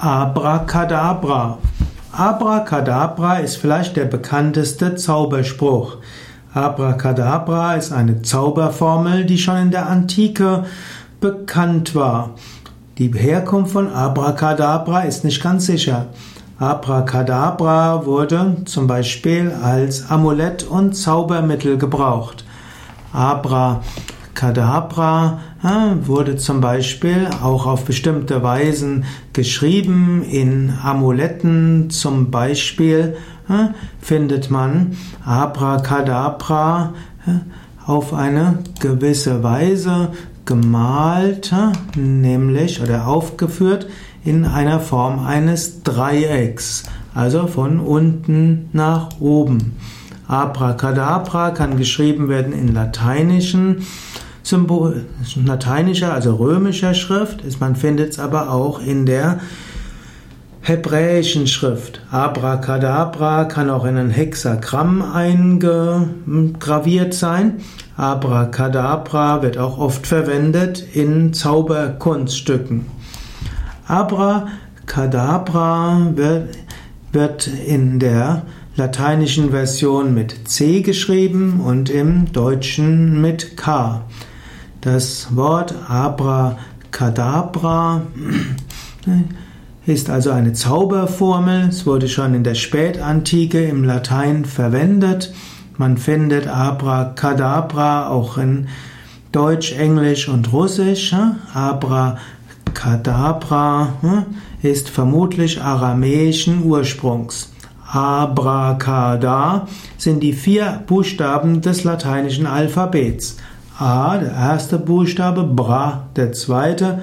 Abracadabra. Abracadabra ist vielleicht der bekannteste Zauberspruch. Abracadabra ist eine Zauberformel, die schon in der Antike bekannt war. Die Herkunft von Abracadabra ist nicht ganz sicher. Abracadabra wurde zum Beispiel als Amulett und Zaubermittel gebraucht. Abra Kadabra wurde zum Beispiel auch auf bestimmte Weisen geschrieben. In Amuletten zum Beispiel findet man Abracadabra auf eine gewisse Weise gemalt, nämlich oder aufgeführt in einer Form eines Dreiecks, also von unten nach oben. Abracadabra kann geschrieben werden in lateinischen Symbol, lateinischer, also römischer Schrift. Man findet es aber auch in der hebräischen Schrift. Abracadabra kann auch in ein Hexagramm eingraviert sein. Abracadabra wird auch oft verwendet in Zauberkunststücken. Abracadabra wird, wird in der lateinischen Version mit C geschrieben und im Deutschen mit K. Das Wort Abracadabra ist also eine Zauberformel. Es wurde schon in der Spätantike im Latein verwendet. Man findet Abracadabra auch in Deutsch, Englisch und Russisch. Abracadabra ist vermutlich aramäischen Ursprungs. Abracada sind die vier Buchstaben des lateinischen Alphabets. A, der erste Buchstabe, Bra, der zweite,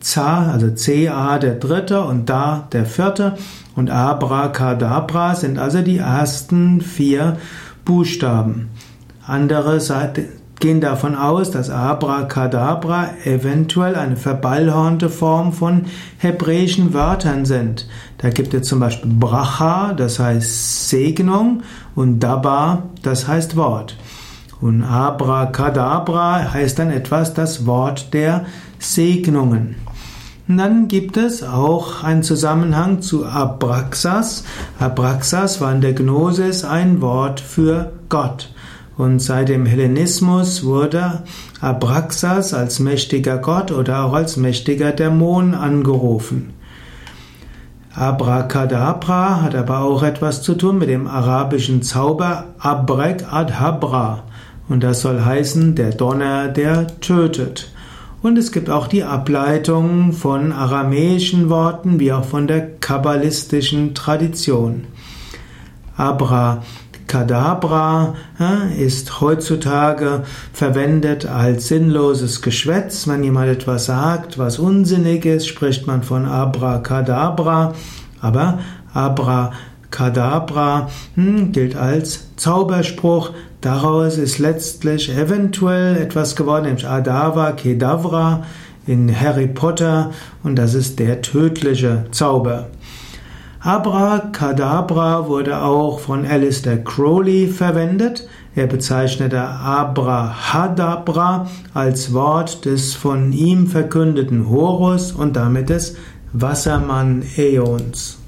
Za, also C-A, der dritte und Da, der vierte und Abracadabra sind also die ersten vier Buchstaben. Andere Seite gehen davon aus, dass Abracadabra eventuell eine verballhornte Form von hebräischen Wörtern sind. Da gibt es zum Beispiel Bracha, das heißt Segnung, und Daba, das heißt Wort. Und Abracadabra heißt dann etwas das Wort der Segnungen. Und dann gibt es auch einen Zusammenhang zu Abraxas. Abraxas war in der Gnosis ein Wort für Gott. Und seit dem Hellenismus wurde Abraxas als mächtiger Gott oder auch als mächtiger Dämon angerufen. Abracadabra hat aber auch etwas zu tun mit dem arabischen Zauber Abrek Adhabra. Und das soll heißen, der Donner, der tötet. Und es gibt auch die Ableitung von aramäischen Worten wie auch von der kabbalistischen Tradition. Abracadabra ist heutzutage verwendet als sinnloses Geschwätz. Wenn jemand etwas sagt, was unsinnig ist, spricht man von Abracadabra. Aber Abracadabra hm, gilt als Zauberspruch, Daraus ist letztlich eventuell etwas geworden, nämlich Adava Kedavra in Harry Potter und das ist der tödliche Zauber. Abracadabra wurde auch von Alistair Crowley verwendet. Er bezeichnete Abrahadabra als Wort des von ihm verkündeten Horus und damit des Wassermann-Äons.